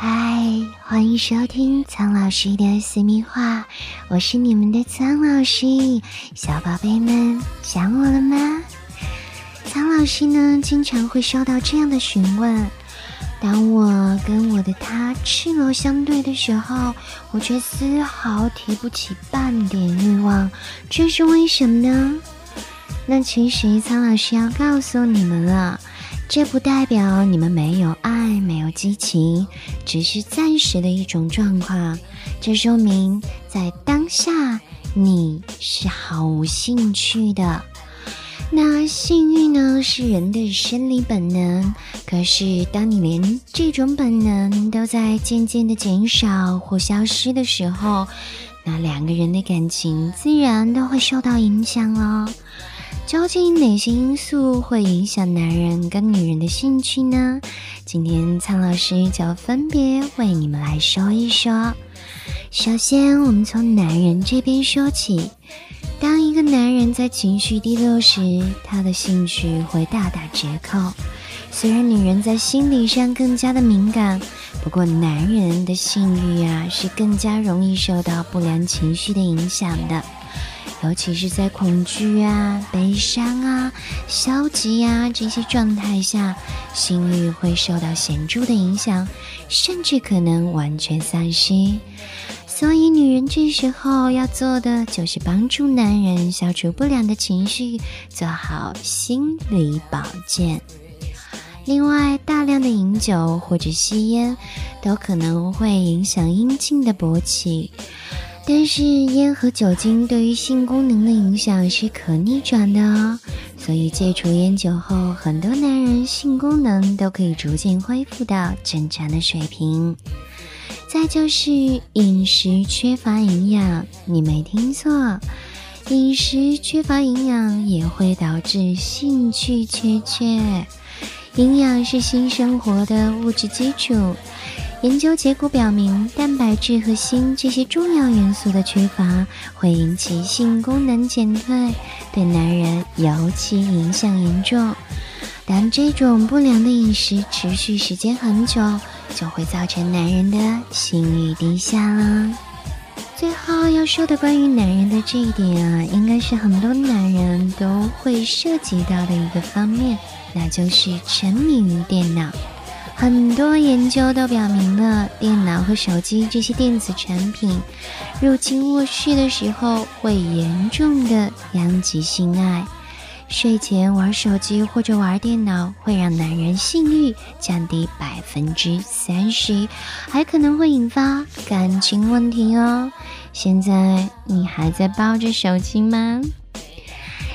嗨，欢迎收听苍老师的私密话，我是你们的苍老师，小宝贝们想我了吗？苍老师呢，经常会收到这样的询问：当我跟我的他赤裸相对的时候，我却丝毫提不起半点欲望，这是为什么呢？那其实苍老师要告诉你们了。这不代表你们没有爱、没有激情，只是暂时的一种状况。这说明在当下你是毫无兴趣的。那性欲呢，是人的生理本能。可是当你连这种本能都在渐渐的减少或消失的时候，那两个人的感情自然都会受到影响了。究竟哪些因素会影响男人跟女人的兴趣呢？今天苍老师就分别为你们来说一说。首先，我们从男人这边说起。当一个男人在情绪低落时，他的兴趣会大打折扣。虽然女人在心理上更加的敏感，不过男人的性欲啊是更加容易受到不良情绪的影响的。尤其是在恐惧啊、悲伤啊、消极呀这些状态下，心率会受到显著的影响，甚至可能完全丧失。所以，女人这时候要做的就是帮助男人消除不良的情绪，做好心理保健。另外，大量的饮酒或者吸烟，都可能会影响阴茎的勃起。但是烟和酒精对于性功能的影响是可逆转的哦，所以戒除烟酒后，很多男人性功能都可以逐渐恢复到正常的水平。再就是饮食缺乏营养，你没听错，饮食缺乏营养也会导致兴趣缺缺。营养是新生活的物质基础。研究结果表明，蛋白质和锌这些重要元素的缺乏会引起性功能减退，对男人尤其影响严重。当这种不良的饮食持续时间很久，就会造成男人的性欲低下了。最后要说的关于男人的这一点啊，应该是很多男人都会涉及到的一个方面，那就是沉迷于电脑。很多研究都表明了，电脑和手机这些电子产品入侵卧室的时候，会严重的殃及性爱。睡前玩手机或者玩电脑，会让男人性欲降低百分之三十，还可能会引发感情问题哦。现在你还在抱着手机吗？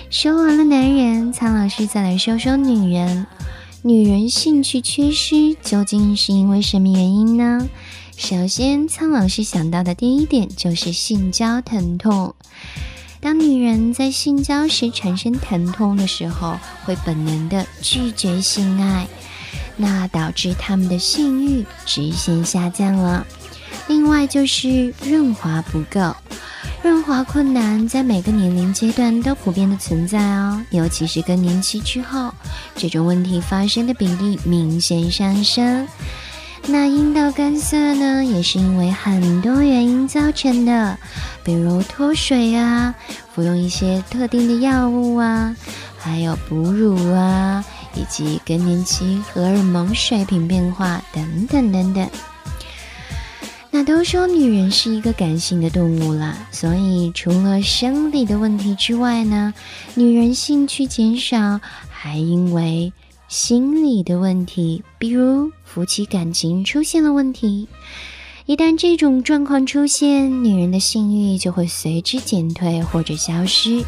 说完了男人，苍老师再来说说女人。女人兴趣缺失究竟是因为什么原因呢？首先，苍老师想到的第一点就是性交疼痛。当女人在性交时产生疼痛的时候，会本能的拒绝性爱，那导致她们的性欲直线下降了。另外就是润滑不够。润滑困难在每个年龄阶段都普遍的存在哦，尤其是更年期之后，这种问题发生的比例明显上升。那阴道干涩呢，也是因为很多原因造成的，比如脱水啊，服用一些特定的药物啊，还有哺乳啊，以及更年期荷尔蒙水平变化等等等等。那都说女人是一个感性的动物了，所以除了生理的问题之外呢，女人兴趣减少还因为心理的问题，比如夫妻感情出现了问题。一旦这种状况出现，女人的性欲就会随之减退或者消失。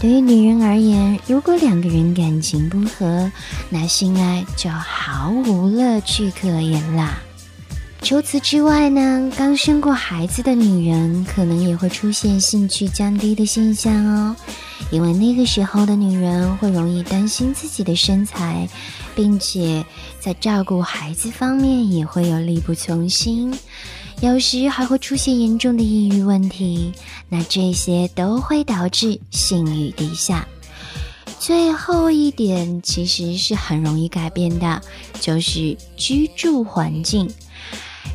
对于女人而言，如果两个人感情不和，那性爱就毫无乐趣可言啦。除此之外呢，刚生过孩子的女人可能也会出现兴趣降低的现象哦，因为那个时候的女人会容易担心自己的身材，并且在照顾孩子方面也会有力不从心，有时还会出现严重的抑郁问题，那这些都会导致性欲低下。最后一点其实是很容易改变的，就是居住环境。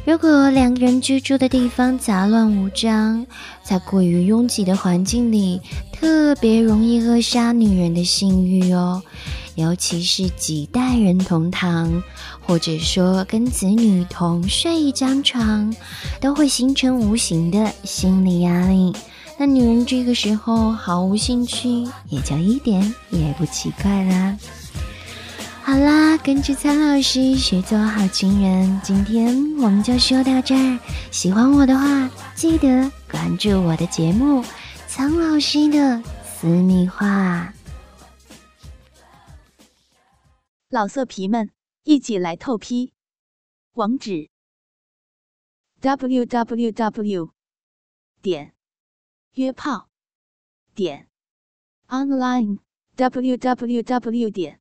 如果两个人居住的地方杂乱无章，在过于拥挤的环境里，特别容易扼杀女人的性欲哦。尤其是几代人同堂，或者说跟子女同睡一张床，都会形成无形的心理压力。那女人这个时候毫无兴趣，也就一点也不奇怪啦。好啦，跟着苍老师学做好情人，今天我们就说到这儿。喜欢我的话，记得关注我的节目《苍老师的私密话》。老色皮们，一起来透批！网址：w w w. 点约炮点 online w w w. 点